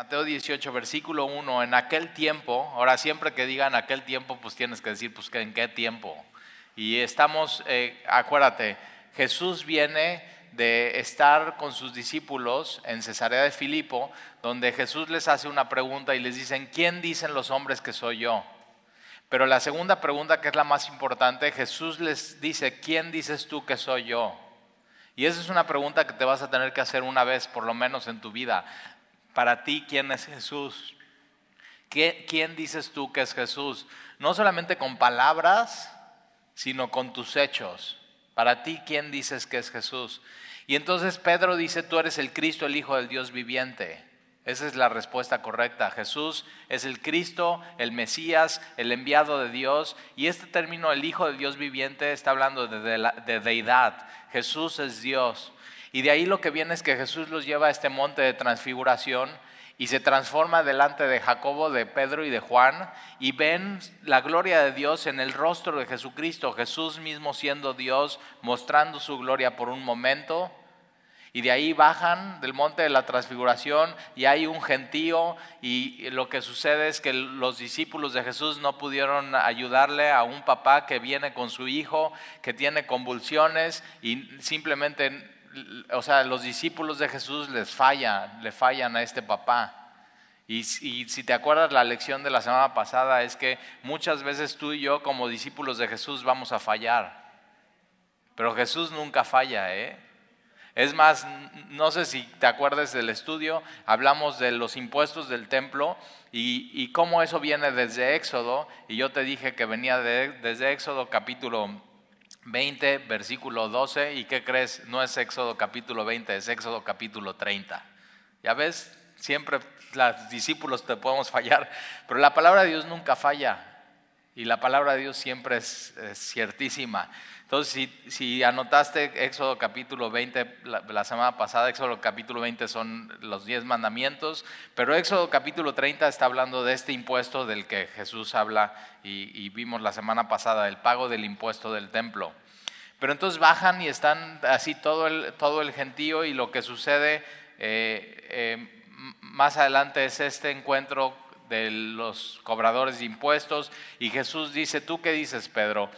Mateo 18, versículo 1, en aquel tiempo, ahora siempre que digan aquel tiempo, pues tienes que decir, pues en qué tiempo. Y estamos, eh, acuérdate, Jesús viene de estar con sus discípulos en Cesarea de Filipo, donde Jesús les hace una pregunta y les dicen, ¿quién dicen los hombres que soy yo? Pero la segunda pregunta, que es la más importante, Jesús les dice, ¿quién dices tú que soy yo? Y esa es una pregunta que te vas a tener que hacer una vez, por lo menos en tu vida para ti quién es Jesús. ¿Quién dices tú que es Jesús? No solamente con palabras, sino con tus hechos. Para ti, ¿quién dices que es Jesús? Y entonces Pedro dice, tú eres el Cristo, el Hijo del Dios viviente. Esa es la respuesta correcta. Jesús es el Cristo, el Mesías, el enviado de Dios. Y este término, el Hijo del Dios viviente, está hablando de, de deidad. Jesús es Dios. Y de ahí lo que viene es que Jesús los lleva a este monte de transfiguración y se transforma delante de Jacobo, de Pedro y de Juan y ven la gloria de Dios en el rostro de Jesucristo, Jesús mismo siendo Dios, mostrando su gloria por un momento. Y de ahí bajan del monte de la transfiguración y hay un gentío y lo que sucede es que los discípulos de Jesús no pudieron ayudarle a un papá que viene con su hijo, que tiene convulsiones y simplemente o sea, los discípulos de Jesús les fallan, le fallan a este papá. Y, si te acuerdas la lección de la semana pasada es que muchas veces tú y yo como discípulos de Jesús vamos a fallar. Pero Jesús nunca falla, ¿eh? Es más, no sé si te acuerdas del estudio, hablamos de los impuestos del templo y, y cómo eso viene desde Éxodo, y yo te dije que venía desde Éxodo capítulo 20, versículo 12, ¿y qué crees? No es Éxodo capítulo 20, es Éxodo capítulo 30. Ya ves, siempre los discípulos te podemos fallar, pero la palabra de Dios nunca falla y la palabra de Dios siempre es, ciertísima. Entonces, si, anotaste Éxodo capítulo 20 la, semana pasada, Éxodo capítulo 20 son los 10 mandamientos, pero Éxodo capítulo 30 está hablando de este impuesto del que Jesús habla y, vimos la semana pasada, el pago del impuesto del templo. Pero entonces bajan y están así todo el, todo el gentío y lo que sucede eh, eh, más adelante es este encuentro de los cobradores de impuestos y Jesús dice, ¿tú qué dices, Pedro?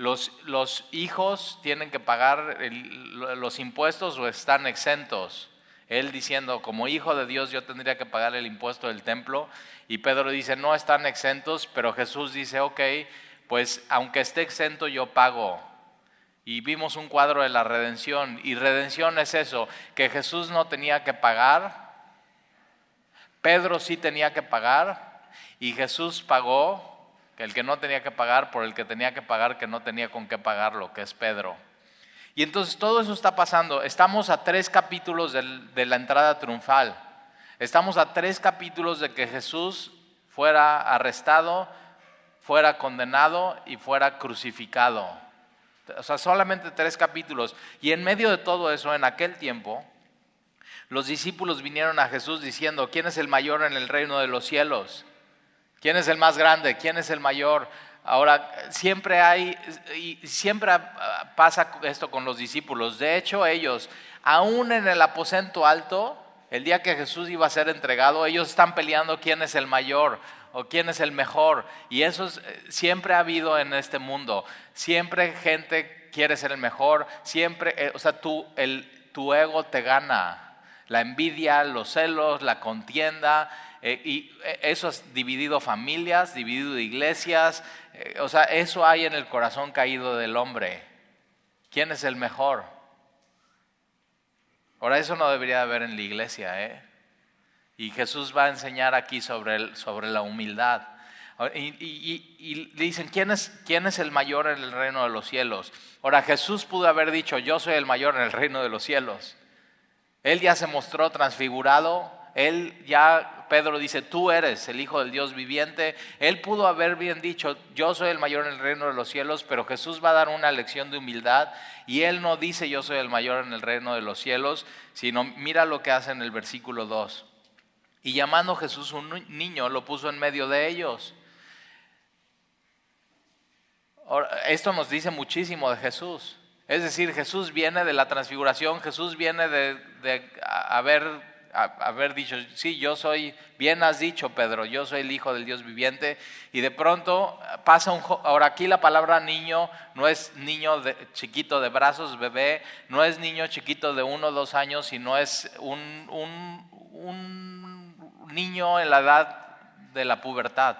Los, hijos tienen que pagar los impuestos o están exentos. Él diciendo, como hijo de Dios yo tendría que pagar el impuesto del templo. Y Pedro dice, no están exentos, pero Jesús dice, ok, pues aunque esté exento yo pago. Y vimos un cuadro de la redención. Y redención es eso, que Jesús no tenía que pagar, Pedro sí tenía que pagar, y Jesús pagó el que no tenía que pagar por el que tenía que pagar que no tenía con qué pagarlo, que es Pedro. Y entonces todo eso está pasando. Estamos a tres capítulos de la entrada triunfal. Estamos a tres capítulos de que Jesús fuera arrestado, fuera condenado y fuera crucificado. O sea, solamente tres capítulos. Y en medio de todo eso, en aquel tiempo, los discípulos vinieron a Jesús diciendo, ¿quién es el mayor en el reino de los cielos? ¿Quién es el más grande? ¿Quién es el mayor? Ahora, siempre hay, y siempre pasa esto con los discípulos. De hecho, ellos, aún en el aposento alto, el día que Jesús iba a ser entregado, ellos están peleando quién es el mayor o quién es el mejor. Y eso siempre ha habido en este mundo. Siempre gente quiere ser el mejor. Siempre, eh, o sea, tú, el, tu ego te gana. La envidia, los celos, la contienda eh, y eh, eso has dividido familias, dividido iglesias, eh, o sea, eso hay en el corazón caído del hombre. ¿Quién es el mejor? Ahora, eso no debería haber en la iglesia, ¿eh? Y Jesús va a enseñar aquí sobre, sobre la humildad. Y, dicen, ¿quién es, ¿quién es el mayor en el reino de los cielos? Ahora, Jesús pudo haber dicho, yo soy el mayor en el reino de los cielos. Él ya se mostró transfigurado, él ya, Pedro dice, tú eres el Hijo del Dios viviente. Él pudo haber bien dicho, yo soy el mayor en el reino de los cielos, pero Jesús va a dar una lección de humildad y él no dice yo soy el mayor en el reino de los cielos, sino mira lo que hace en el versículo 2. Y llamando Jesús un niño, lo puso en medio de ellos. Esto nos dice muchísimo de Jesús. Es decir, Jesús viene de la transfiguración, Jesús viene de, de haber haber dicho, sí, yo soy, bien has dicho Pedro, yo soy el Hijo del Dios viviente, y de pronto pasa un, ahora aquí la palabra niño no es niño de, chiquito de brazos, bebé, no es niño chiquito de uno o dos años, sino es un, un niño en la edad de la pubertad,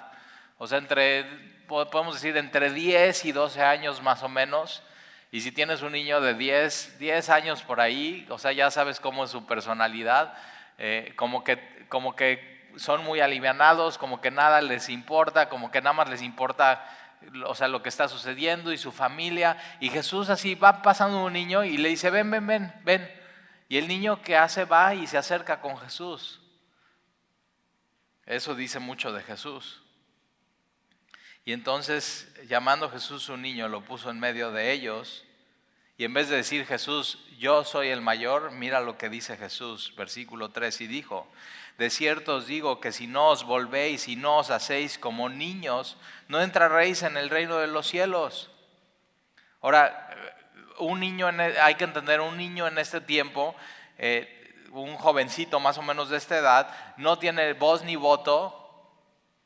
o sea, entre, podemos decir, entre 10 y 12 años más o menos, y si tienes un niño de 10, 10 años por ahí, o sea, ya sabes cómo es su personalidad, eh, como, que, como que son muy alivianados, como que nada les importa, como que nada más les importa o sea, lo que está sucediendo y su familia. Y Jesús así va pasando un niño y le dice, ven, ven, ven, ven. Y el niño que hace va y se acerca con Jesús. Eso dice mucho de Jesús. Y entonces, llamando a Jesús un niño, lo puso en medio de ellos. Y en vez de decir Jesús, yo soy el mayor, mira lo que dice Jesús, versículo 3, y dijo, de cierto os digo que si no os volvéis y no os hacéis como niños, no entraréis en el reino de los cielos. Ahora, un niño, e, hay que entender, un niño en este tiempo, eh, un jovencito más o menos de esta edad, no tiene voz ni voto,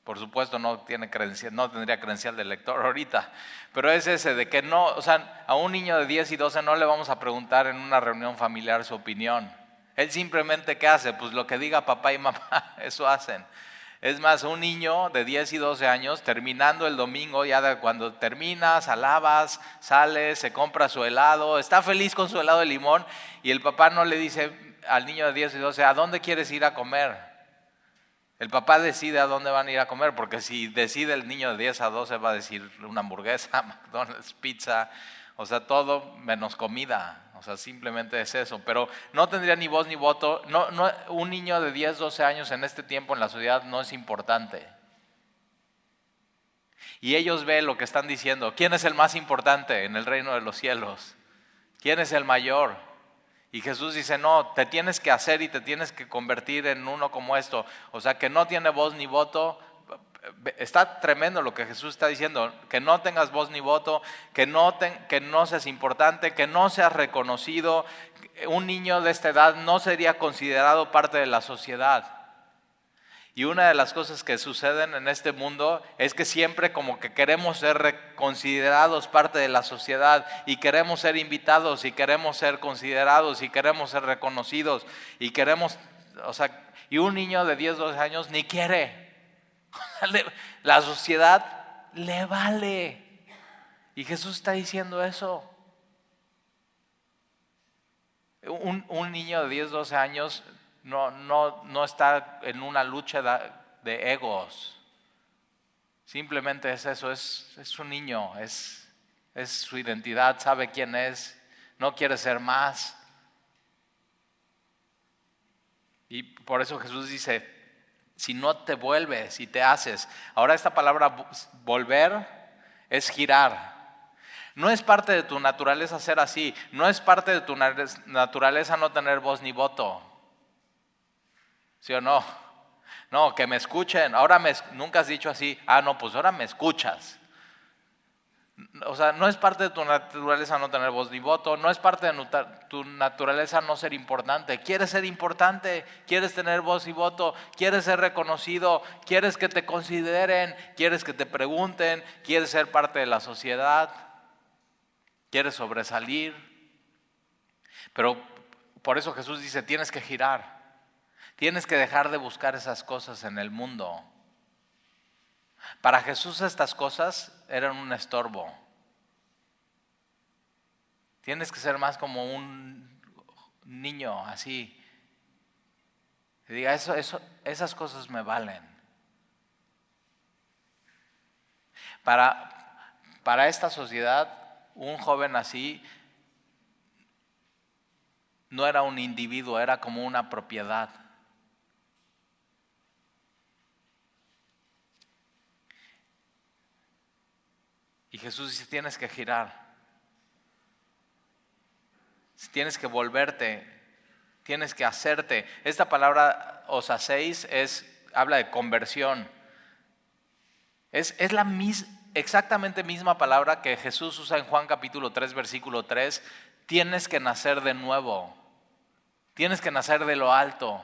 por supuesto no, tiene credencial, no tendría credencial de lector ahorita, pero es ese de que no, o sea, a un niño de 10 y 12 no le vamos a preguntar en una reunión familiar su opinión. Él simplemente, ¿qué hace? Pues lo que diga papá y mamá, eso hacen. Es más, un niño de 10 y 12 años, terminando el domingo, ya cuando terminas, alabas, sales, se compra su helado, está feliz con su helado de limón y el papá no le dice al niño de 10 y 12, ¿a dónde quieres ir a comer? El papá decide a dónde van a ir a comer, porque si decide el niño de 10 a 12 va a decir una hamburguesa, McDonald's, pizza, o sea, todo menos comida. O sea, simplemente es eso. Pero no tendría ni voz ni voto. No, no, un niño de 10, 12 años en este tiempo en la sociedad no es importante. Y ellos ven lo que están diciendo. ¿Quién es el más importante en el reino de los cielos? ¿Quién es el mayor? Y Jesús dice, no, te tienes que hacer y te tienes que convertir en uno como esto. O sea, que no tiene voz ni voto. Está tremendo lo que Jesús está diciendo, que no tengas voz ni voto, que no, que no seas importante, que no seas reconocido. Un niño de esta edad no sería considerado parte de la sociedad. Y una de las cosas que suceden en este mundo es que siempre como que queremos ser considerados parte de la sociedad y queremos ser invitados y queremos ser considerados y queremos ser reconocidos y queremos, o sea, y un niño de 10, 12 años ni quiere. La sociedad le vale. Y Jesús está diciendo eso. Un, un niño de 10, 12 años no, no, no está en una lucha de, egos. Simplemente es eso, es, es un niño, es, es su identidad, sabe quién es, no quiere ser más. Y por eso Jesús dice, si no te vuelves y te haces, ahora esta palabra volver es girar. No es parte de tu naturaleza ser así, no es parte de tu naturaleza no tener voz ni voto. ¿Sí o no? No, que me escuchen. Ahora me, nunca has dicho así, ah, no, pues ahora me escuchas. O sea, no es parte de tu naturaleza no tener voz ni voto, no es parte de tu naturaleza no ser importante. Quieres ser importante, quieres tener voz y voto, quieres ser reconocido, quieres que te consideren, quieres que te pregunten, quieres ser parte de la sociedad, quieres sobresalir. Pero por eso Jesús dice, tienes que girar. Tienes que dejar de buscar esas cosas en el mundo. Para Jesús estas cosas eran un estorbo. Tienes que ser más como un niño así. Diga, eso, eso, esas cosas me valen. Para, para esta sociedad, un joven así no era un individuo, era como una propiedad. Jesús dice, tienes que girar. Tienes que volverte. Tienes que hacerte. Esta palabra os hacéis es, habla de conversión. Es, es la exactamente misma palabra que Jesús usa en Juan capítulo 3, versículo 3. Tienes que nacer de nuevo. Tienes que nacer de lo alto.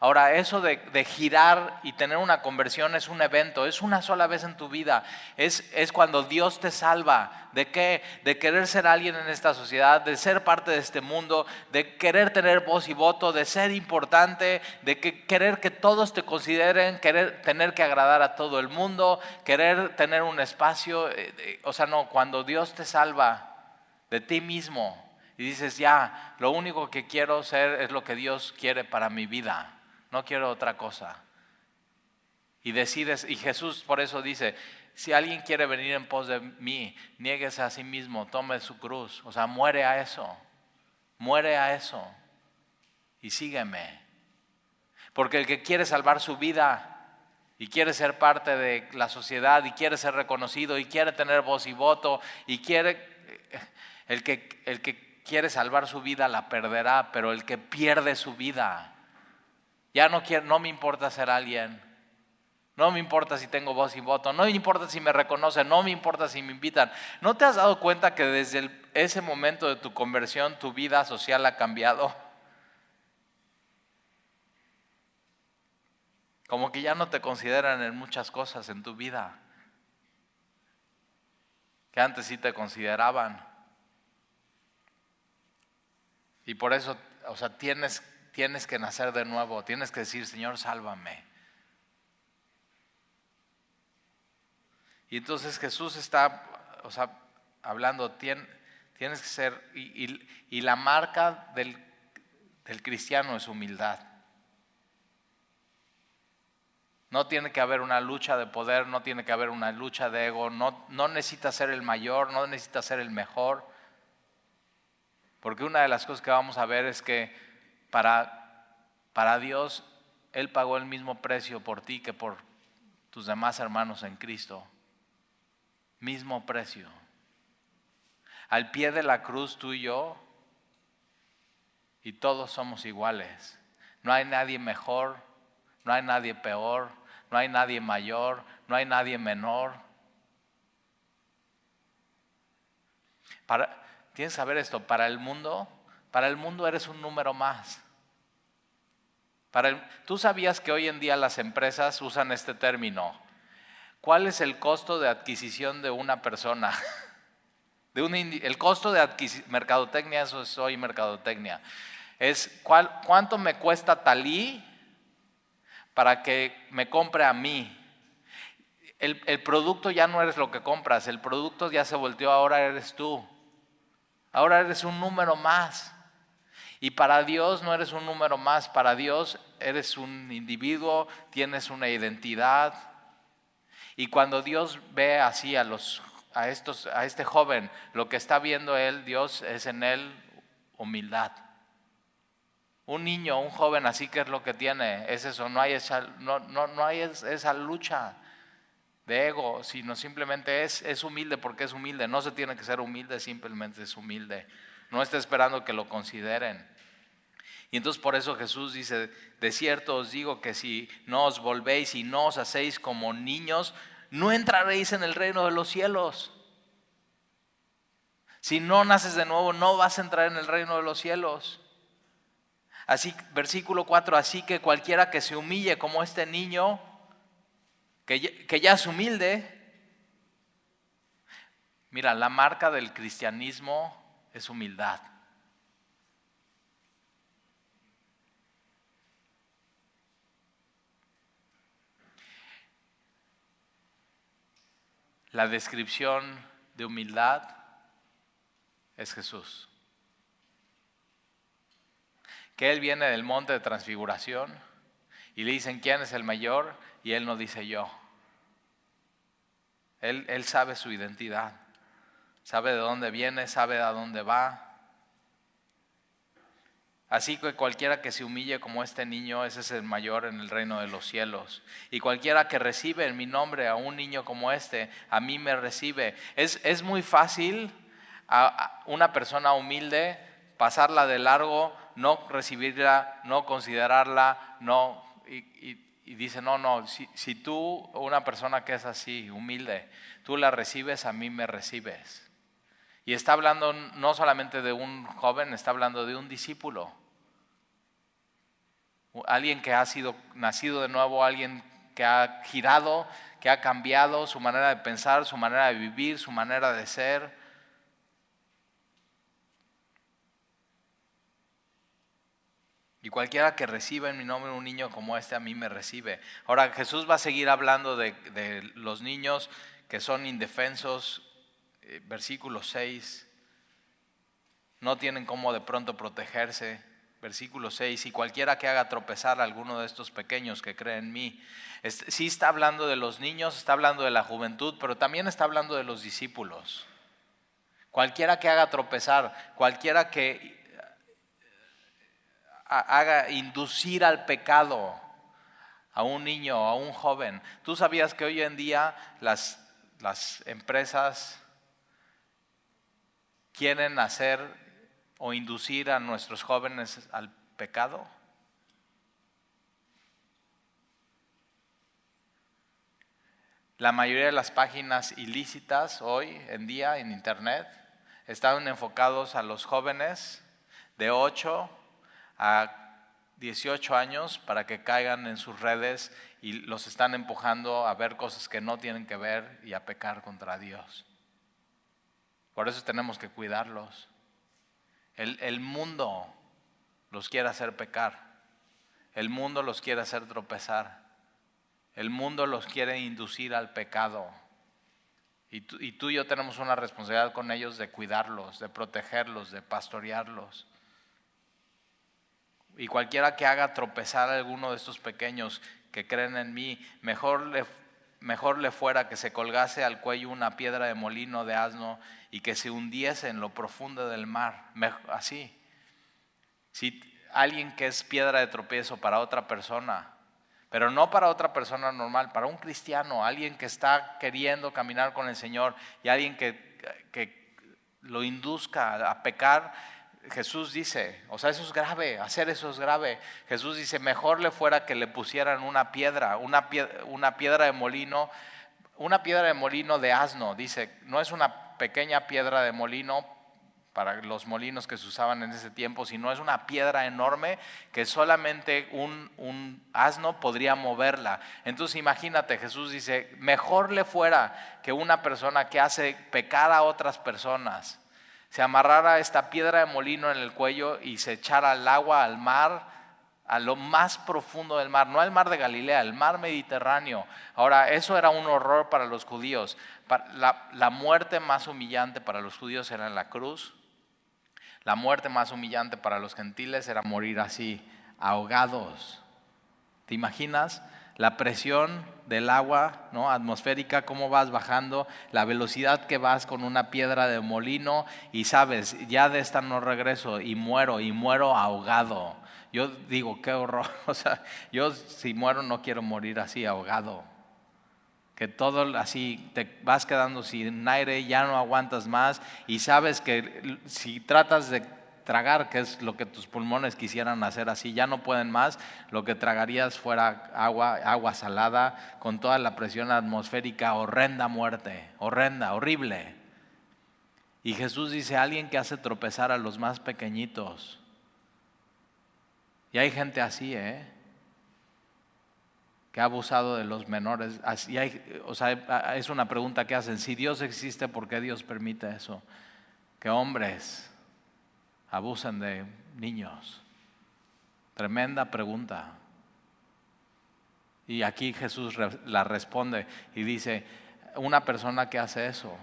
Ahora, eso de, girar y tener una conversión es un evento, es una sola vez en tu vida. Es, es, cuando Dios te salva. ¿De qué? De querer ser alguien en esta sociedad, de ser parte de este mundo, de querer tener voz y voto, de ser importante, de que, querer que todos te consideren, querer tener que agradar a todo el mundo, querer tener un espacio. Eh, o sea, no, cuando Dios te salva de ti mismo y dices, ya, lo único que quiero ser es lo que Dios quiere para mi vida no quiero otra cosa. Y decides, y Jesús por eso dice, si alguien quiere venir en pos de mí, niéguese a sí mismo, tome su cruz, o sea, muere a eso, muere a eso y sígueme. Porque el que quiere salvar su vida y quiere ser parte de la sociedad y quiere ser reconocido y quiere tener voz y voto y quiere, el que, el que quiere salvar su vida la perderá, pero el que pierde su vida ya no quiero, no me importa ser alguien. No me importa si tengo voz y voto, no me importa si me reconocen, no me importa si me invitan. ¿No te has dado cuenta que desde ese momento de tu conversión tu vida social ha cambiado? Como que ya no te consideran en muchas cosas en tu vida, que antes sí te consideraban. Y por eso, o sea, tienes tienes que nacer de nuevo, tienes que decir, Señor, sálvame. Y entonces Jesús está, o sea, hablando, tienes que ser, y, la marca del, cristiano es humildad. No tiene que haber una lucha de poder, no tiene que haber una lucha de ego, no, no necesita ser el mayor, no necesita ser el mejor. Porque una de las cosas que vamos a ver es que para, para Dios, Él pagó el mismo precio por ti que por tus demás hermanos en Cristo. Mismo precio. Al pie de la cruz tú y yo, y todos somos iguales. No hay nadie mejor, no hay nadie peor, no hay nadie mayor, no hay nadie menor. Para, tienes que saber esto, para el mundo, para el mundo eres un número más Tú sabías que hoy en día las empresas usan este término. ¿Cuál es el costo de adquisición de una persona? El costo de adquisición, mercadotecnia, eso es hoy mercadotecnia. Es cuánto me cuesta Talí para que me compre a mí. El, el producto ya no eres lo que compras, el producto ya se volteó, ahora eres tú. Ahora eres un número más. Y para Dios no eres un número más, para Dios eres un individuo, tienes una identidad. Y cuando Dios ve así a los a estos a este joven, lo que está viendo él, Dios es en él humildad. Un niño, un joven así que es lo que tiene, es eso, no hay esa, no, no, no hay esa lucha de ego, sino simplemente es, es humilde porque es humilde, no se tiene que ser humilde, simplemente es humilde. No está esperando que lo consideren. Y entonces por eso Jesús dice, de cierto os digo que si no os volvéis y no os hacéis como niños, no entraréis en el reino de los cielos. Si no naces de nuevo, no vas a entrar en el reino de los cielos. Así, versículo 4, así que cualquiera que se humille como este niño, que que ya es humilde, mira, la marca del cristianismo es humildad. La descripción de humildad es Jesús. Que Él viene del monte de transfiguración y le dicen quién es el mayor y Él no dice yo. Él, él sabe su identidad, sabe de dónde viene, sabe a dónde va, Así que cualquiera que se humille como este niño, ese es el mayor en el reino de los cielos. Y cualquiera que recibe en mi nombre a un niño como este, a mí me recibe. Es, es muy fácil a una persona humilde pasarla de largo, no recibirla, no considerarla, no. Y, dice, no, no, si, si tú, una persona que es así, humilde, tú la recibes, a mí me recibes. Y está hablando no solamente de un joven, está hablando de un discípulo alguien que ha sido nacido de nuevo, alguien que ha girado, que ha cambiado su manera de pensar, su manera de vivir, su manera de ser. Y cualquiera que reciba en mi nombre un niño como este, a mí me recibe. Ahora Jesús va a seguir hablando de, de los niños que son indefensos, eh, versículo 6, no tienen cómo de pronto protegerse. Versículo 6, y cualquiera que haga tropezar a alguno de estos pequeños que creen en mí. sí está hablando de los niños, está hablando de la juventud, pero también está hablando de los discípulos. Cualquiera que haga tropezar, cualquiera que eh, haga inducir al pecado a un niño, a un joven. Tú sabías que hoy en día las, las empresas quieren hacer o inducir a nuestros jóvenes al pecado? La mayoría de las páginas ilícitas hoy en día en Internet están enfocados a los jóvenes de 8 a 18 años para que caigan en sus redes y los están empujando a ver cosas que no tienen que ver y a pecar contra Dios. Por eso tenemos que cuidarlos. El, mundo los quiere hacer pecar. El mundo los quiere hacer tropezar. El mundo los quiere inducir al pecado. Y tú, y tú, y yo tenemos una responsabilidad con ellos de cuidarlos, de protegerlos, de pastorearlos. Y cualquiera que haga tropezar a alguno de estos pequeños que creen en mí, mejor le mejor le fuera que se colgase al cuello una piedra de molino de asno y que se hundiese en lo profundo del mar. Así. Si alguien que es piedra de tropiezo para otra persona, pero no para otra persona normal, para un cristiano, alguien que está queriendo caminar con el Señor y alguien que, que lo induzca a pecar, Jesús dice, o sea, eso es grave, hacer eso es grave. Jesús dice, mejor le fuera que le pusieran una piedra, una piedra, una piedra de molino, una piedra de molino de asno, dice, no es una pequeña piedra de molino para los molinos que se usaban en ese tiempo, sino es una piedra enorme que solamente un, un asno podría moverla. Entonces imagínate, Jesús dice, mejor le fuera que una persona que hace pecar a otras personas se amarrara esta piedra de molino en el cuello y se echara al agua, al mar, a lo más profundo del mar, no al mar de Galilea, al mar Mediterráneo. Ahora, eso era un horror para los judíos. La, la muerte más humillante para los judíos era en la cruz. La muerte más humillante para los gentiles era morir así, ahogados. ¿Te imaginas? La presión del agua ¿no? atmosférica, cómo vas bajando, la velocidad que vas con una piedra de molino y sabes, ya de esta no regreso y muero y muero ahogado. Yo digo, qué horror, o sea, yo si muero no quiero morir así ahogado. Que todo así te vas quedando sin aire, ya no aguantas más y sabes que si tratas de tragar, que es lo que tus pulmones quisieran hacer así, ya no pueden más, lo que tragarías fuera agua, agua salada, con toda la presión atmosférica, horrenda muerte, horrenda, horrible. Y Jesús dice, alguien que hace tropezar a los más pequeñitos. Y hay gente así, ¿eh? que ha abusado de los menores. Así hay, o sea, es una pregunta que hacen, si Dios existe, ¿por qué Dios permite eso? Que hombres abusan de niños? Tremenda pregunta. Y aquí Jesús la responde y dice, una persona que hace eso,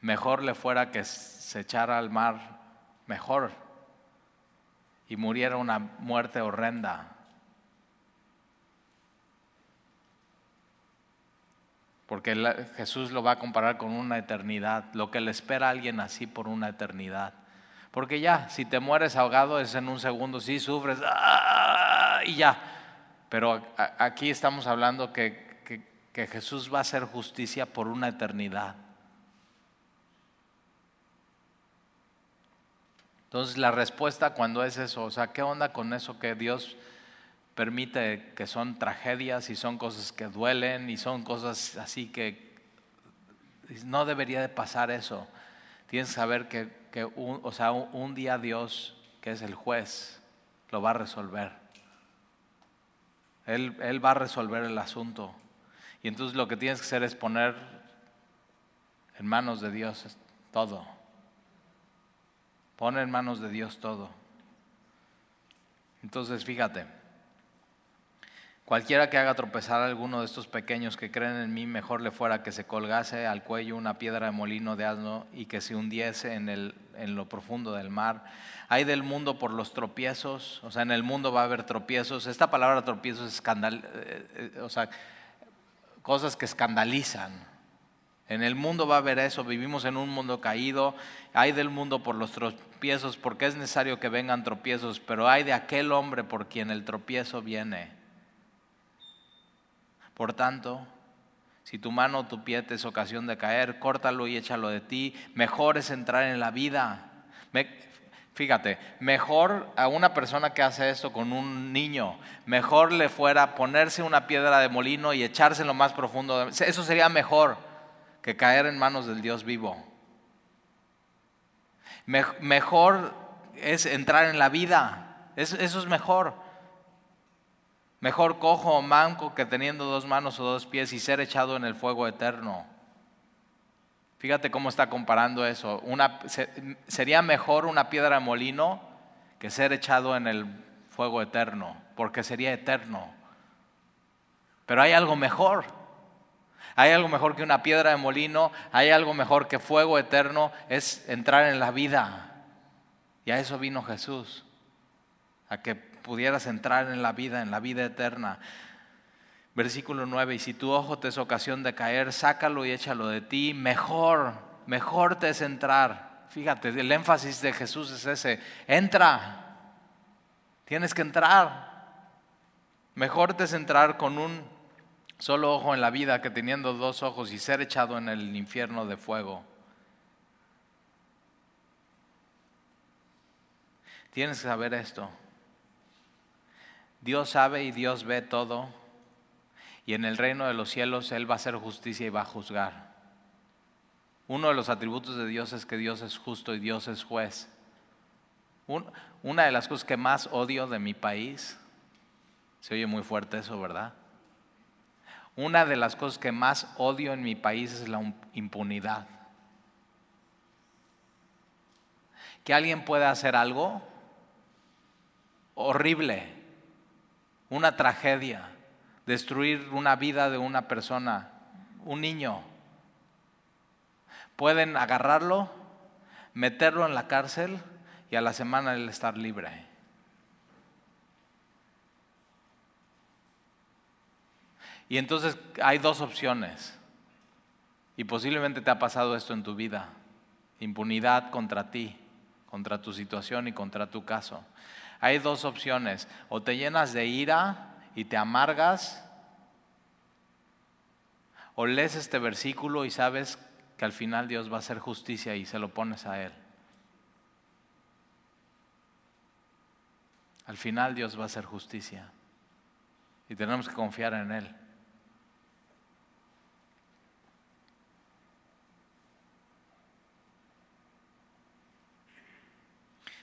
mejor le fuera que se echara al mar, mejor, y muriera una muerte horrenda porque Jesús lo va a comparar con una eternidad, lo que le espera a alguien así por una eternidad. Porque ya, si te mueres ahogado es en un segundo, sí sufres, ¡ah! y ya. Pero aquí estamos hablando que, que Jesús va a hacer justicia por una eternidad. Entonces la respuesta cuando es eso, o sea, ¿qué onda con eso que Dios permite que son tragedias y son cosas que duelen y son cosas así que no debería de pasar eso. Tienes que saber que, un, o sea, un, día Dios que es el juez, lo va a resolver. Él, él, va a resolver el asunto. Y entonces lo que tienes que hacer es poner en manos de Dios todo. Pon en manos de Dios todo. Entonces, fíjate. Cualquiera que haga tropezar a alguno de estos pequeños que creen en mí, mejor le fuera que se colgase al cuello una piedra de molino de asno y que se hundiese en, el, en lo profundo del mar. Hay del mundo por los tropiezos, o sea, en el mundo va a haber tropiezos. Esta palabra tropiezos es escandal, eh, eh, o sea, cosas que escandalizan. En el mundo va a haber eso, vivimos en un mundo caído, hay del mundo por los tropiezos, porque es necesario que vengan tropiezos, pero hay de aquel hombre por quien el tropiezo viene. Por tanto, si tu mano o tu pie te es ocasión de caer, córtalo y échalo de ti. Mejor es entrar en la vida. fíjate, mejor a una persona que hace esto con un niño, mejor le fuera ponerse una piedra de molino y echarse en lo más profundo. Eso sería mejor que caer en manos del Dios vivo. mejor es entrar en la vida. eso es mejor. Mejor cojo o manco que teniendo dos manos o dos pies y ser echado en el fuego eterno. Fíjate cómo está comparando eso. Una, sería mejor una piedra de molino que ser echado en el fuego eterno, porque sería eterno. Pero hay algo mejor. Hay algo mejor que una piedra de molino, hay algo mejor que fuego eterno, es entrar en la vida. Y a eso vino Jesús, a que pudieras entrar en la vida, en la vida eterna. Versículo 9, y si tu ojo te es ocasión de caer, sácalo y échalo de ti, mejor, mejor te es entrar. Fíjate, el énfasis de Jesús es ese, entra, tienes que entrar. Mejor te es entrar con un solo ojo en la vida que teniendo dos ojos y ser echado en el infierno de fuego. Tienes que saber esto. Dios sabe y Dios ve todo. Y en el reino de los cielos Él va a hacer justicia y va a juzgar. Uno de los atributos de Dios es que Dios es justo y Dios es juez. una de las cosas que más odio de mi país, se oye muy fuerte eso, ¿verdad? Una de las cosas que más odio en mi país es la impunidad. Que alguien pueda hacer algo horrible una tragedia, destruir una vida de una persona, un niño. Pueden agarrarlo, meterlo en la cárcel y a la semana él estar libre. Y entonces hay dos opciones. Y posiblemente te ha pasado esto en tu vida. Impunidad contra ti, contra tu situación y contra tu caso. Hay dos opciones, o te llenas de ira y te amargas, o lees este versículo y sabes que al final Dios va a hacer justicia y se lo pones a Él. Al final Dios va a hacer justicia y tenemos que confiar en Él.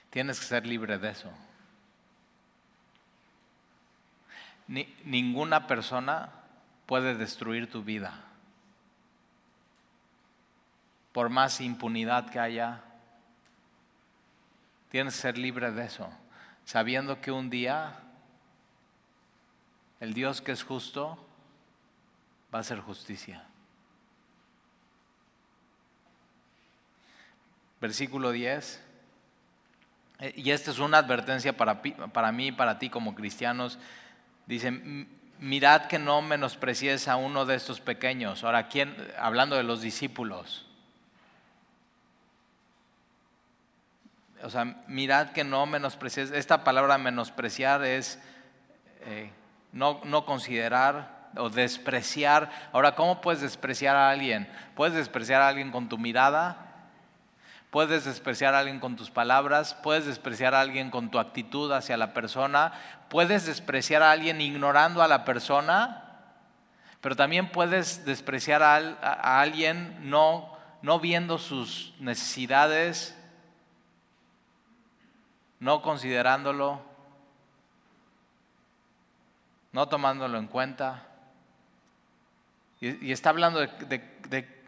Tienes que ser libre de eso. Ninguna persona puede destruir tu vida. Por más impunidad que haya, tienes que ser libre de eso, sabiendo que un día el Dios que es justo va a hacer justicia. Versículo 10. Eh, y esta es una advertencia para, para mí y para ti como cristianos. Dice, mirad que no menosprecies a uno de estos pequeños. Ahora, ¿quién? Hablando de los discípulos. O sea, mirad que no menosprecies. Esta palabra menospreciar es eh, no, no considerar o despreciar. Ahora, ¿cómo puedes despreciar a alguien? Puedes despreciar a alguien con tu mirada, Puedes despreciar a alguien con tus palabras, puedes despreciar a alguien con tu actitud hacia la persona, puedes despreciar a alguien ignorando a la persona, pero también puedes despreciar a, alguien no, no viendo sus necesidades, no considerándolo, no tomándolo en cuenta. Y, está hablando de, de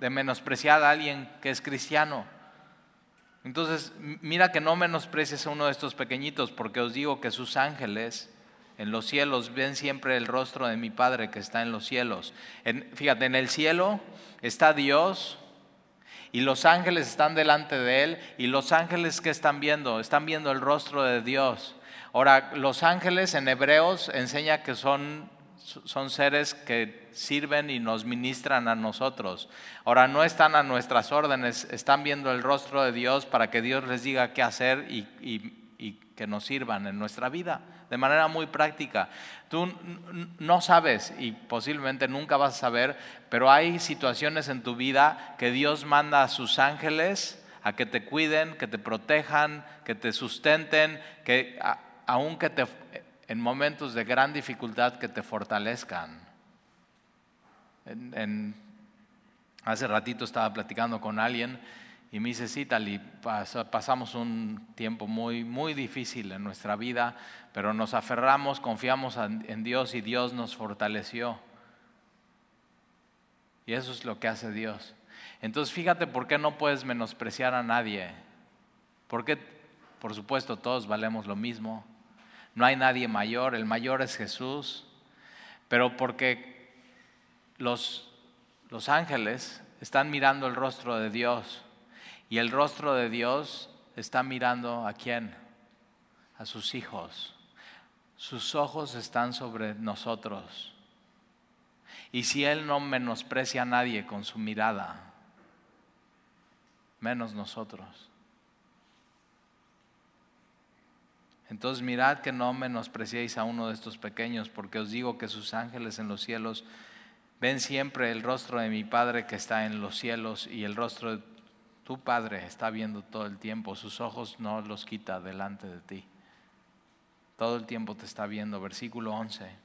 menospreciar a alguien que es cristiano. Entonces, mira que no menosprecies a uno de estos pequeñitos, porque os digo que sus ángeles en los cielos ven siempre el rostro de mi Padre que está en los cielos. fíjate, en el cielo está Dios y los ángeles están delante de Él y los ángeles que están viendo, están viendo el rostro de Dios. Ahora, los ángeles en hebreos enseña que son son seres que sirven y nos ministran a nosotros. Ahora no están a nuestras órdenes, están viendo el rostro de Dios para que Dios les diga qué hacer y, que nos sirvan en nuestra vida de manera muy práctica. Tú no sabes y posiblemente nunca vas a saber, pero hay situaciones en tu vida que Dios manda a sus ángeles a que te cuiden, que te protejan, que te sustenten, que aunque te en momentos de gran dificultad que te fortalezcan. hace ratito estaba platicando con alguien y me dice, sí, tal, y pasamos un tiempo muy, muy difícil en nuestra vida, pero nos aferramos, confiamos en Dios y Dios nos fortaleció. Y eso es lo que hace Dios. Entonces fíjate por qué no puedes menospreciar a nadie. Porque, por supuesto, todos valemos lo mismo no hay nadie mayor, el mayor es Jesús, pero porque los, los ángeles están mirando el rostro de Dios y el rostro de Dios está mirando a quién? A sus hijos. Sus ojos están sobre nosotros. Y si Él no menosprecia a nadie con su mirada, menos nosotros. Entonces mirad que no menospreciéis a uno de estos pequeños, porque os digo que sus ángeles en los cielos ven siempre el rostro de mi Padre que está en los cielos y el rostro de tu Padre está viendo todo el tiempo, sus ojos no los quita delante de ti. Todo el tiempo te está viendo. Versículo 11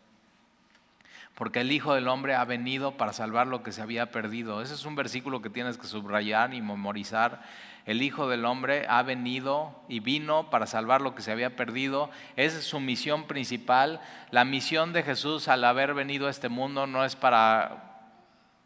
porque el Hijo del Hombre ha venido para salvar lo que se había perdido. Ese es un versículo que tienes que subrayar y memorizar. El Hijo del Hombre ha venido y vino para salvar lo que se había perdido. Esa es su misión principal. La misión de Jesús al haber venido a este mundo no es para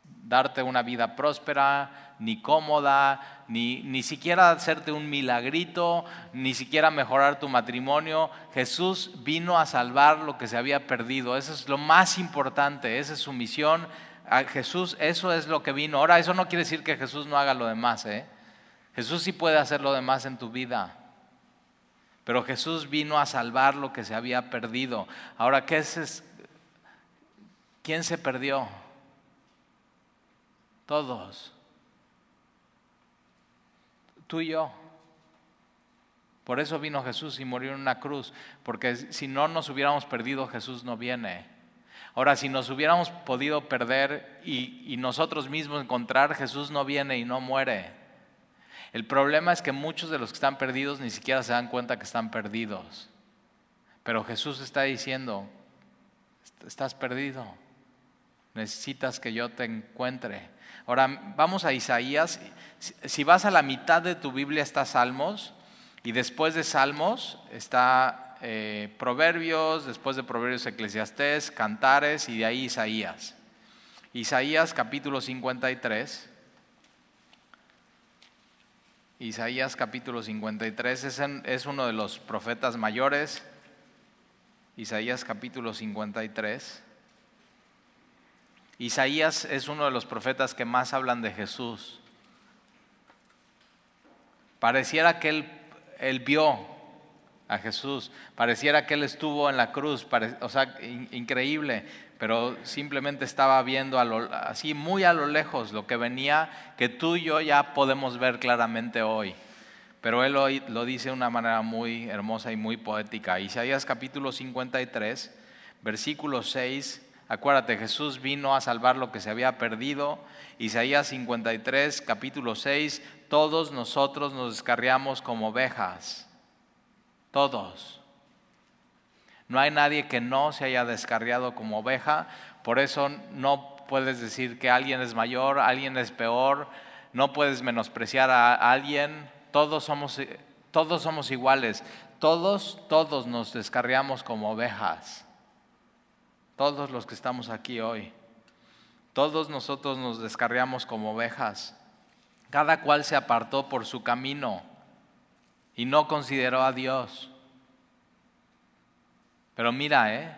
darte una vida próspera, ni cómoda, ni, ni siquiera hacerte un milagrito, ni siquiera mejorar tu matrimonio. Jesús vino a salvar lo que se había perdido. Eso es lo más importante, esa es su misión. Jesús, eso es lo que vino. Ahora, eso no quiere decir que Jesús no haga lo demás. ¿eh? Jesús sí puede hacer lo demás en tu vida. Pero Jesús vino a salvar lo que se había perdido. Ahora, ¿qué es? ¿Quién se perdió? Todos. Tú y yo. Por eso vino Jesús y murió en una cruz, porque si no nos hubiéramos perdido, Jesús no viene. Ahora, si nos hubiéramos podido perder y, y, nosotros mismos encontrar, Jesús no viene y no muere. El problema es que muchos de los que están perdidos ni siquiera se dan cuenta que están perdidos. Pero Jesús está diciendo, estás perdido, necesitas que yo te encuentre. Ahora vamos a Isaías. Si vas a la mitad de tu Biblia está Salmos y después de Salmos está eh, Proverbios, después de Proverbios Eclesiastés, Cantares y de ahí Isaías. Isaías capítulo 53. Isaías capítulo 53 es, es uno de los profetas mayores. Isaías capítulo 53. Isaías es uno de los profetas que más hablan de Jesús. Pareciera que él, vio a Jesús, pareciera que él estuvo en la cruz, o sea, increíble, pero simplemente estaba viendo así muy a lo lejos lo que venía, que tú y yo ya podemos ver claramente hoy. Pero él hoy lo dice de una manera muy hermosa y muy poética. Isaías capítulo 53, versículo 6 Acuérdate, Jesús vino a salvar lo que se había perdido. Isaías 53, capítulo 6, todos nosotros nos descarriamos como ovejas. Todos. No hay nadie que no se haya descarriado como oveja. Por eso no puedes decir que alguien es mayor, alguien es peor. No puedes menospreciar a alguien. Todos somos Todos somos iguales. Todos, todos nos descarriamos como ovejas. Todos los que estamos aquí hoy. Todos nosotros nos descarriamos como ovejas. Cada cual se apartó por su camino y no consideró a Dios. Pero mira, ¿eh?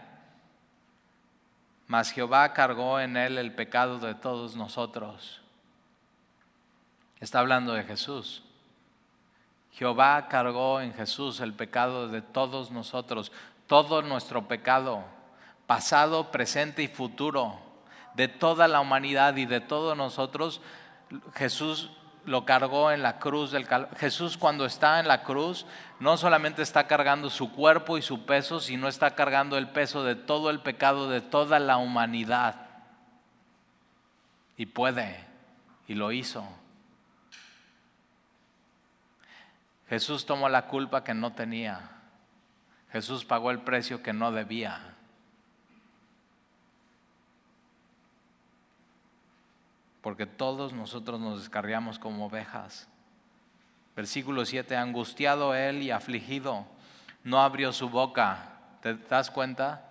Mas Jehová cargó en él el pecado de todos nosotros. Está hablando de Jesús. Jehová cargó en Jesús el pecado de todos nosotros, todo nuestro pecado, pasado, presente y futuro, de toda la humanidad y de todos nosotros. Jesús lo cargó en la cruz del Jesús cuando está en la cruz no solamente está cargando su cuerpo y su peso, sino está cargando el peso de todo el pecado de toda la humanidad. Y puede, y lo hizo. Jesús tomó la culpa que no tenía. Jesús pagó el precio que no debía. Porque todos nosotros nos descarriamos como ovejas. Versículo 7, angustiado él y afligido, no abrió su boca. ¿Te das cuenta?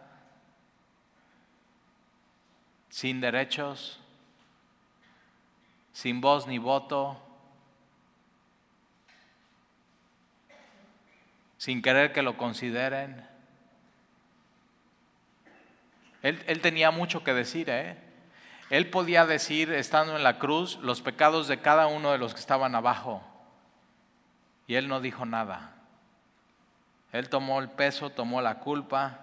Sin derechos, sin voz ni voto, sin querer que lo consideren. Él, él tenía mucho que decir, ¿eh? Él podía decir, estando en la cruz, los pecados de cada uno de los que estaban abajo. Y él no dijo nada. Él tomó el peso, tomó la culpa.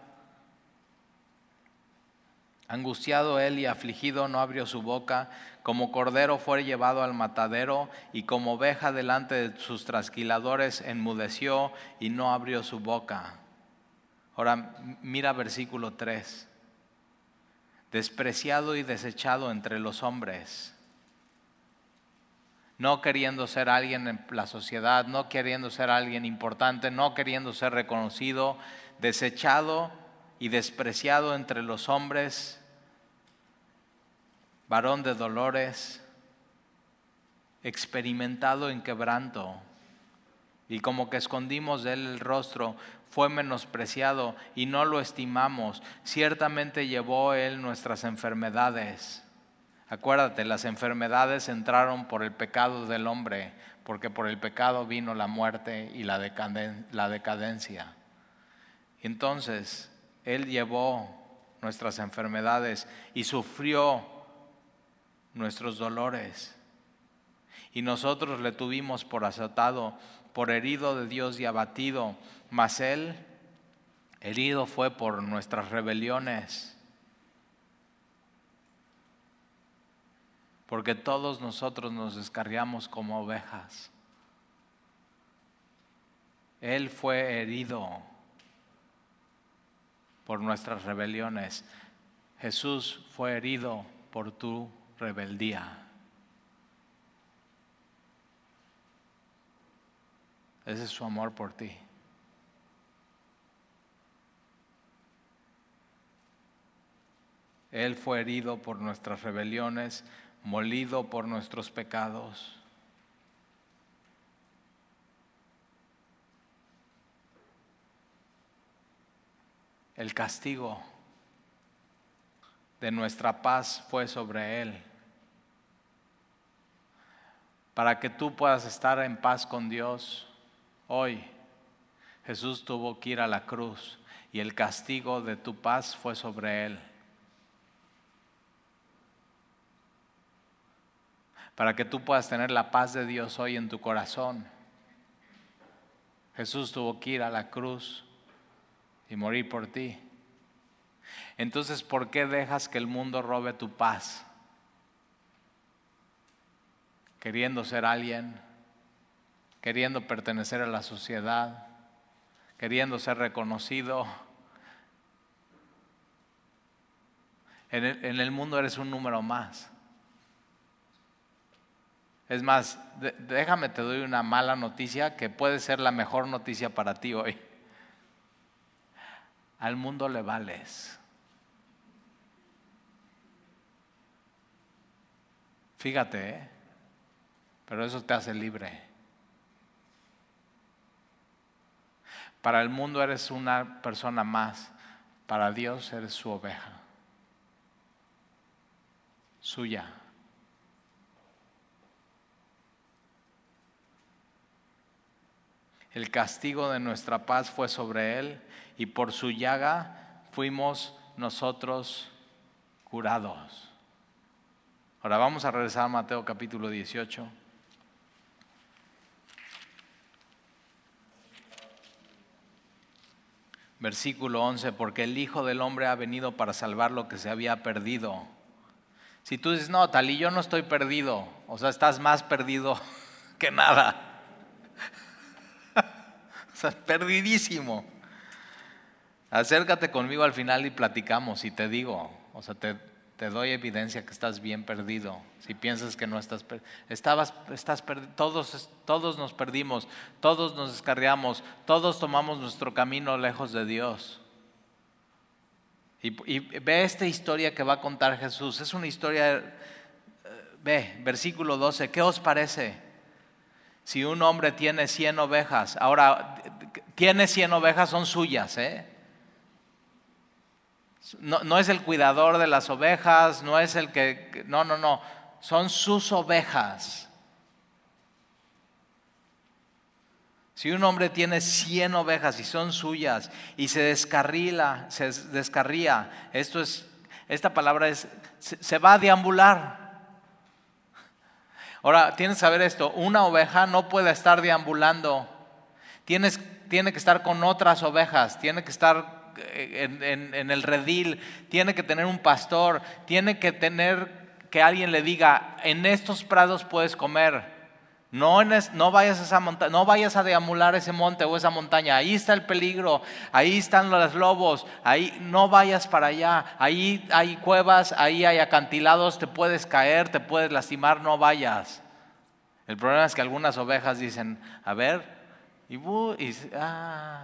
Angustiado él y afligido no abrió su boca, como cordero fue llevado al matadero y como oveja delante de sus trasquiladores enmudeció y no abrió su boca. Ahora mira versículo 3 despreciado y desechado entre los hombres, no queriendo ser alguien en la sociedad, no queriendo ser alguien importante, no queriendo ser reconocido, desechado y despreciado entre los hombres, varón de dolores, experimentado en quebranto, y como que escondimos de él el rostro, fue menospreciado y no lo estimamos. Ciertamente llevó Él nuestras enfermedades. Acuérdate, las enfermedades entraron por el pecado del hombre, porque por el pecado vino la muerte y la, decadencia. Entonces, Él llevó nuestras enfermedades y sufrió nuestros dolores. Y nosotros le tuvimos por azotado, por herido de Dios y abatido mas Él herido fue por nuestras rebeliones, porque todos nosotros nos descarriamos como ovejas. Él fue herido por nuestras rebeliones. Jesús fue herido por tu rebeldía. Ese es su amor por ti. Él fue herido por nuestras rebeliones, molido por nuestros pecados. El castigo de nuestra paz fue sobre Él. Para que tú puedas estar en paz con Dios hoy, Jesús tuvo que ir a la cruz y el castigo de tu paz fue sobre Él. Para que tú puedas tener la paz de Dios hoy en tu corazón. Jesús tuvo que ir a la cruz y morir por ti. Entonces, ¿por qué dejas que el mundo robe tu paz? Queriendo ser alguien, queriendo pertenecer a la sociedad, queriendo ser reconocido. En el, en el mundo eres un número más. Es más, déjame te doy una mala noticia que puede ser la mejor noticia para ti hoy. Al mundo le vales. Fíjate, ¿eh? pero eso te hace libre. Para el mundo eres una persona más, para Dios eres su oveja, suya. El castigo de nuestra paz fue sobre él y por su llaga fuimos nosotros curados. Ahora vamos a regresar a Mateo capítulo 18. Versículo 11, porque el Hijo del Hombre ha venido para salvar lo que se había perdido. Si tú dices, no, tal y yo no estoy perdido, o sea, estás más perdido que nada. Perdidísimo. Acércate conmigo al final y platicamos y te digo, o sea, te, doy evidencia que estás bien perdido. Si piensas que no estás perdido, estabas, estás todos, todos nos perdimos, todos nos descarriamos, todos tomamos nuestro camino lejos de Dios. Y, ve esta historia que va a contar Jesús. Es una historia, eh, ve, versículo 12, ¿qué os parece? Si un hombre tiene 100 ovejas, ahora, tiene 100 ovejas, son suyas, ¿eh? No, es el cuidador de las ovejas, no es el que... No, no, no. Son sus ovejas. Si un hombre tiene 100 ovejas y son suyas y se descarrila, se descarría, esto es, esta palabra es, se, va a deambular. Ahora, tienes que saber esto, una oveja no puede estar deambulando, Tienes, tiene que estar con otras ovejas, tiene que estar en, el redil, tiene que tener un pastor, tiene que tener que alguien le diga, en estos prados puedes comer. No, vayas a esa deamular ese monte o esa montaña. Ahí está el peligro, ahí están los lobos, ahí no vayas para allá. Ahí hay cuevas, ahí hay acantilados, te puedes caer, te puedes lastimar, no vayas. El problema es que algunas ovejas dicen, a ver, y, y ah,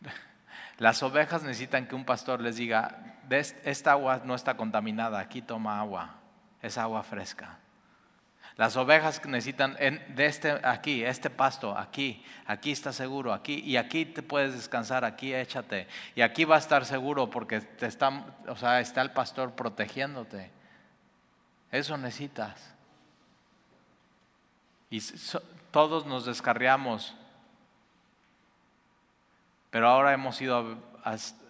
Las ovejas necesitan que un pastor les diga, esta agua no está contaminada, aquí toma agua, es agua fresca. Las ovejas necesitan de este aquí, este pasto, aquí, aquí está seguro, aquí y aquí te puedes descansar, aquí échate y aquí va a estar seguro porque te está, o sea, está el pastor protegiéndote. Eso necesitas. Y todos nos descarriamos pero ahora hemos, ido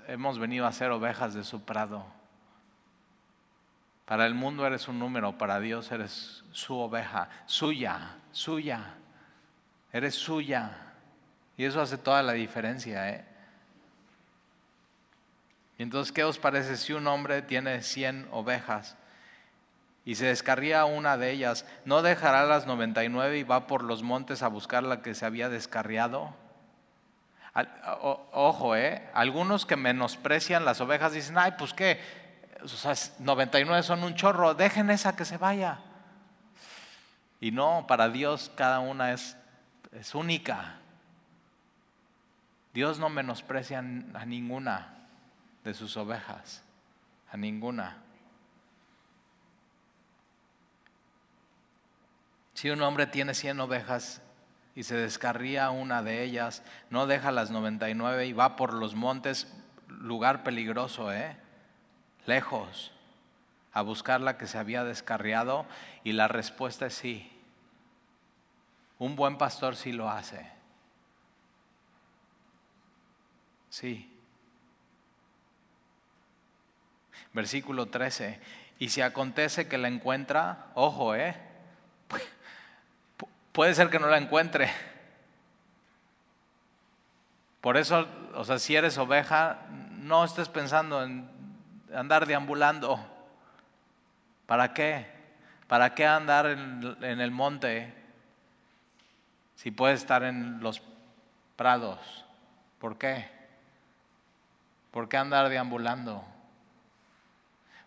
hemos venido a ser ovejas de su prado. Para el mundo eres un número, para Dios eres su oveja, suya, suya. Eres suya. Y eso hace toda la diferencia. ¿eh? Entonces, ¿qué os parece si un hombre tiene 100 ovejas y se descarría una de ellas? ¿No dejará las 99 y va por los montes a buscar la que se había descarriado? Ojo, ¿eh? Algunos que menosprecian las ovejas dicen, ay, pues qué, o sea, 99 son un chorro, dejen esa que se vaya. Y no, para Dios cada una es, es única. Dios no menosprecia a ninguna de sus ovejas, a ninguna. Si un hombre tiene 100 ovejas y se descarría una de ellas, no deja las 99 y va por los montes, lugar peligroso, ¿eh? Lejos, a buscar la que se había descarriado y la respuesta es sí. Un buen pastor sí lo hace. Sí. Versículo 13. Y si acontece que la encuentra, ojo, ¿eh? puede ser que no la encuentre. Por eso, o sea, si eres oveja, no estés pensando en andar deambulando. ¿Para qué? ¿Para qué andar en, el monte si puedes estar en los prados? ¿Por qué? ¿Por qué andar deambulando?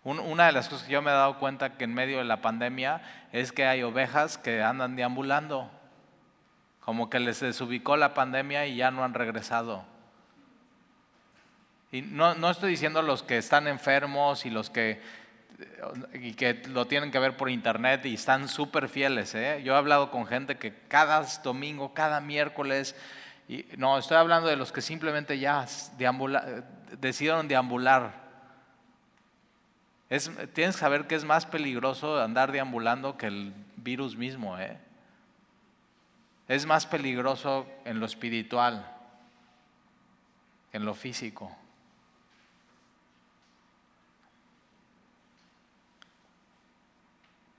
Una de las cosas que yo me he dado cuenta que en medio de la pandemia es que hay ovejas que andan deambulando, como que les desubicó la pandemia y ya no han regresado. Y no, no estoy diciendo los que están enfermos y los que y que lo tienen que ver por internet y están súper fieles. ¿eh? Yo he hablado con gente que cada domingo, cada miércoles, y, no, estoy hablando de los que simplemente ya decidieron deambular. Es, tienes que saber que es más peligroso andar deambulando que el virus mismo. ¿eh? Es más peligroso en lo espiritual, en lo físico.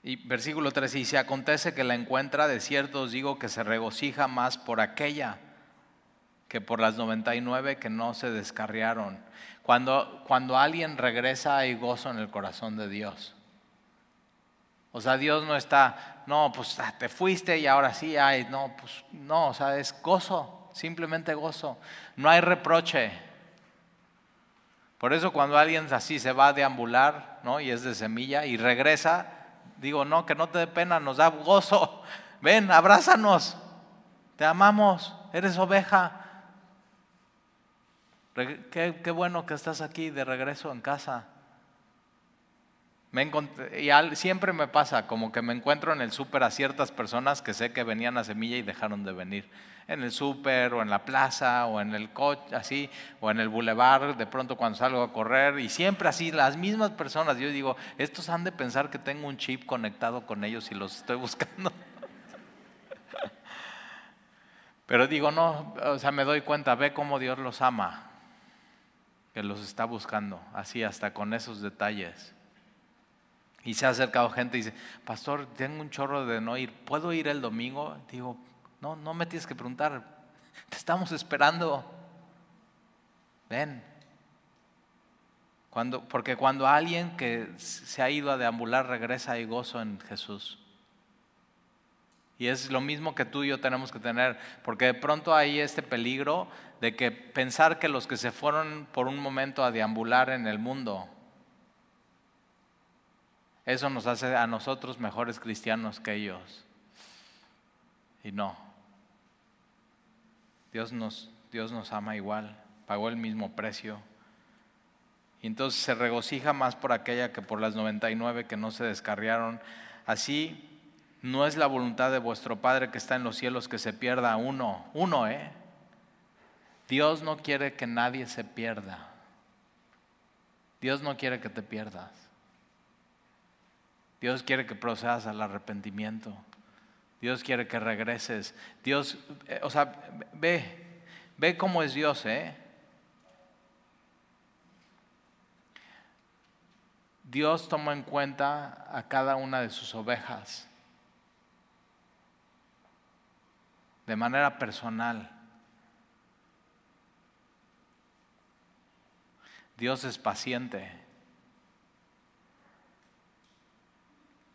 Y versículo 13, y si acontece que la encuentra, de cierto os digo que se regocija más por aquella que por las 99 que no se descarriaron. Cuando, cuando alguien regresa hay gozo en el corazón de Dios. O sea, Dios no está, no, pues ah, te fuiste y ahora sí hay, no, pues no, o sea, es gozo, simplemente gozo. No hay reproche. Por eso cuando alguien así se va a deambular, ¿no? Y es de semilla y regresa, digo, no, que no te dé pena, nos da gozo. Ven, abrázanos. Te amamos, eres oveja. Qué, qué bueno que estás aquí de regreso en casa. Me y siempre me pasa como que me encuentro en el súper a ciertas personas que sé que venían a semilla y dejaron de venir. En el súper o en la plaza o en el coche, así, o en el bulevar, de pronto cuando salgo a correr. Y siempre así, las mismas personas. Yo digo, estos han de pensar que tengo un chip conectado con ellos y los estoy buscando. Pero digo, no, o sea, me doy cuenta, ve cómo Dios los ama, que los está buscando, así hasta con esos detalles. Y se ha acercado gente y dice, pastor, tengo un chorro de no ir, ¿puedo ir el domingo? Digo, no, no me tienes que preguntar, te estamos esperando. Ven. Cuando, porque cuando alguien que se ha ido a deambular regresa hay gozo en Jesús. Y es lo mismo que tú y yo tenemos que tener, porque de pronto hay este peligro de que pensar que los que se fueron por un momento a deambular en el mundo, eso nos hace a nosotros mejores cristianos que ellos. Y no. Dios nos, Dios nos ama igual, pagó el mismo precio. Y entonces se regocija más por aquella que por las 99 que no se descarriaron. Así no es la voluntad de vuestro Padre que está en los cielos que se pierda uno, uno, ¿eh? Dios no quiere que nadie se pierda. Dios no quiere que te pierdas. Dios quiere que procedas al arrepentimiento. Dios quiere que regreses. Dios, eh, o sea, ve, ve cómo es Dios, ¿eh? Dios toma en cuenta a cada una de sus ovejas de manera personal. Dios es paciente.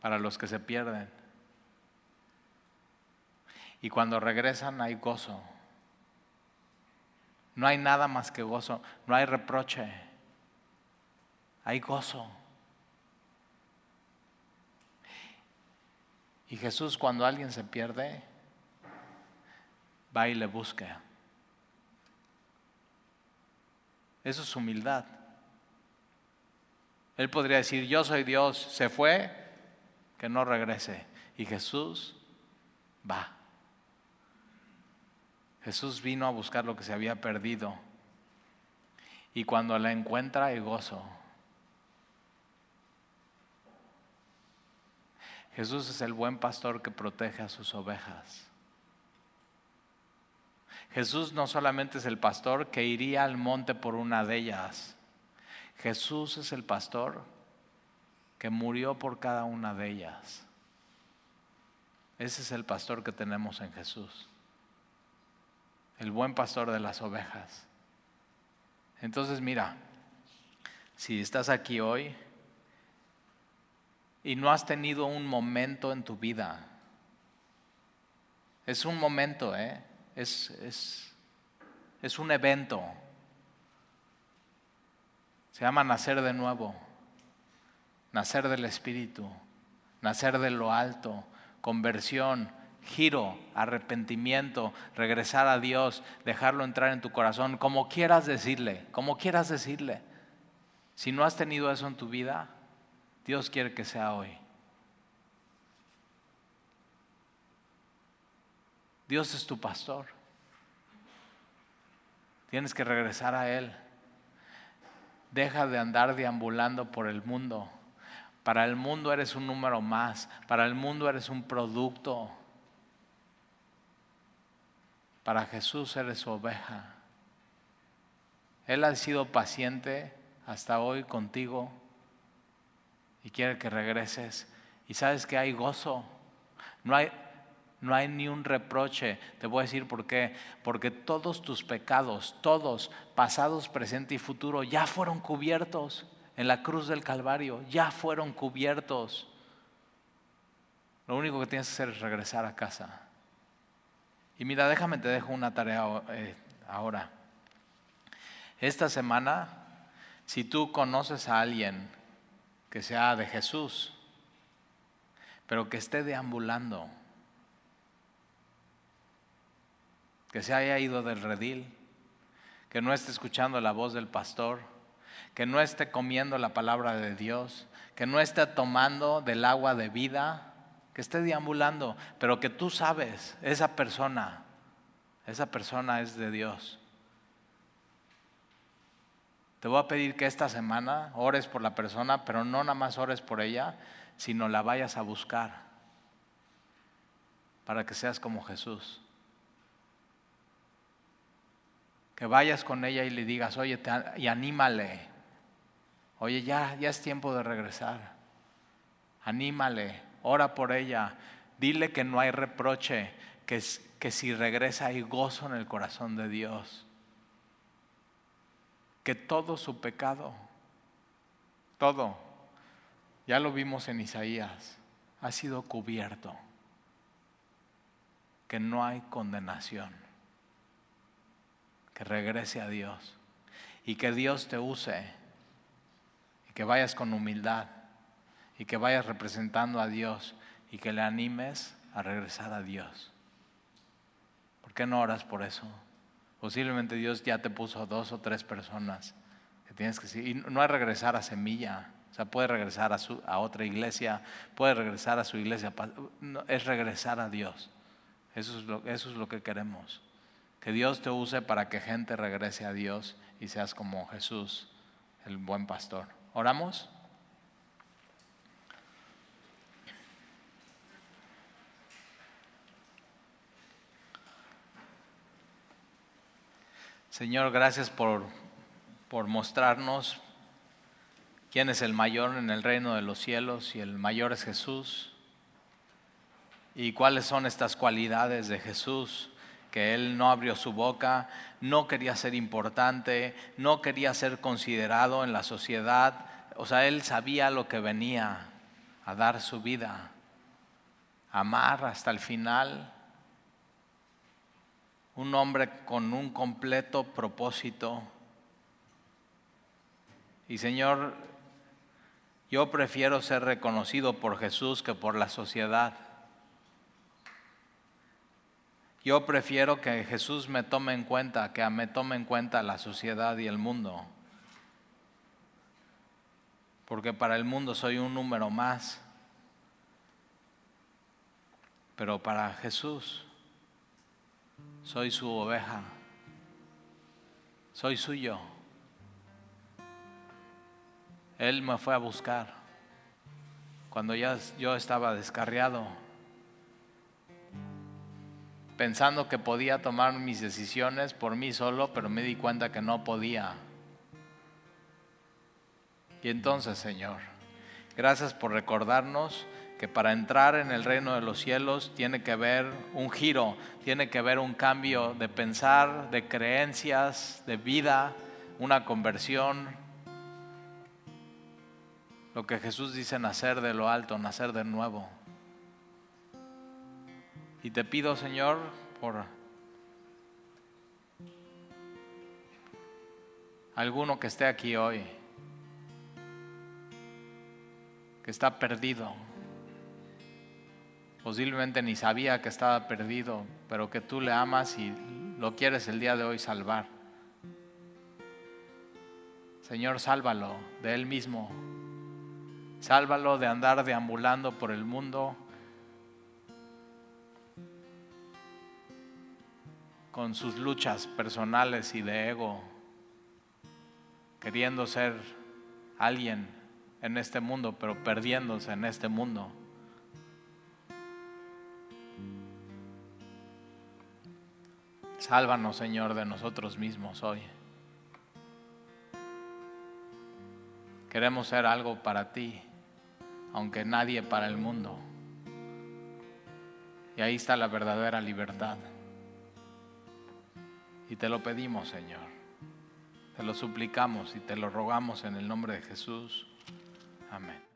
para los que se pierden. Y cuando regresan hay gozo. No hay nada más que gozo, no hay reproche, hay gozo. Y Jesús cuando alguien se pierde, va y le busca. Eso es humildad. Él podría decir, yo soy Dios, se fue, que no regrese. Y Jesús va. Jesús vino a buscar lo que se había perdido. Y cuando la encuentra hay gozo. Jesús es el buen pastor que protege a sus ovejas. Jesús no solamente es el pastor que iría al monte por una de ellas. Jesús es el pastor que murió por cada una de ellas. Ese es el pastor que tenemos en Jesús, el buen pastor de las ovejas. Entonces mira, si estás aquí hoy y no has tenido un momento en tu vida, es un momento, ¿eh? es, es, es un evento, se llama nacer de nuevo nacer del Espíritu, nacer de lo alto, conversión, giro, arrepentimiento, regresar a Dios, dejarlo entrar en tu corazón, como quieras decirle, como quieras decirle. Si no has tenido eso en tu vida, Dios quiere que sea hoy. Dios es tu pastor. Tienes que regresar a Él. Deja de andar deambulando por el mundo. Para el mundo eres un número más. Para el mundo eres un producto. Para Jesús eres oveja. Él ha sido paciente hasta hoy contigo y quiere que regreses. Y sabes que hay gozo. No hay, no hay ni un reproche. Te voy a decir por qué. Porque todos tus pecados, todos, pasados, presente y futuro, ya fueron cubiertos en la cruz del Calvario. Ya fueron cubiertos. Lo único que tienes que hacer es regresar a casa. Y mira, déjame, te dejo una tarea eh, ahora. Esta semana, si tú conoces a alguien que sea de Jesús, pero que esté deambulando, que se haya ido del redil, que no esté escuchando la voz del pastor, que no esté comiendo la palabra de Dios, que no esté tomando del agua de vida, que esté deambulando, pero que tú sabes, esa persona, esa persona es de Dios. Te voy a pedir que esta semana ores por la persona, pero no nada más ores por ella, sino la vayas a buscar para que seas como Jesús. Que vayas con ella y le digas, oye, y anímale. Oye, ya, ya es tiempo de regresar. Anímale, ora por ella. Dile que no hay reproche, que, que si regresa hay gozo en el corazón de Dios. Que todo su pecado, todo, ya lo vimos en Isaías, ha sido cubierto, que no hay condenación, que regrese a Dios. Y que Dios te use. Y que vayas con humildad y que vayas representando a Dios y que le animes a regresar a Dios. ¿Por qué no oras por eso? Posiblemente Dios ya te puso dos o tres personas que tienes que. Y no es regresar a semilla. O sea, puede regresar a, su, a otra iglesia, puede regresar a su iglesia. es regresar a Dios. Eso es, lo, eso es lo que queremos. Que Dios te use para que gente regrese a Dios y seas como Jesús, el buen pastor. ¿Oramos? Señor, gracias por, por mostrarnos quién es el mayor en el reino de los cielos y el mayor es Jesús. Y cuáles son estas cualidades de Jesús, que Él no abrió su boca, no quería ser importante, no quería ser considerado en la sociedad. O sea, Él sabía lo que venía a dar su vida, amar hasta el final un hombre con un completo propósito. Y Señor, yo prefiero ser reconocido por Jesús que por la sociedad. Yo prefiero que Jesús me tome en cuenta, que me tome en cuenta la sociedad y el mundo. Porque para el mundo soy un número más. Pero para Jesús soy su oveja. Soy suyo. Él me fue a buscar cuando ya yo estaba descarriado, pensando que podía tomar mis decisiones por mí solo, pero me di cuenta que no podía. Y entonces, Señor, gracias por recordarnos que para entrar en el reino de los cielos tiene que haber un giro, tiene que haber un cambio de pensar, de creencias, de vida, una conversión. Lo que Jesús dice, nacer de lo alto, nacer de nuevo. Y te pido, Señor, por alguno que esté aquí hoy, que está perdido, posiblemente ni sabía que estaba perdido, pero que tú le amas y lo quieres el día de hoy salvar. Señor, sálvalo de él mismo. Sálvalo de andar deambulando por el mundo con sus luchas personales y de ego, queriendo ser alguien en este mundo, pero perdiéndose en este mundo. Sálvanos, Señor, de nosotros mismos hoy. Queremos ser algo para ti, aunque nadie para el mundo. Y ahí está la verdadera libertad. Y te lo pedimos, Señor. Te lo suplicamos y te lo rogamos en el nombre de Jesús. Amén.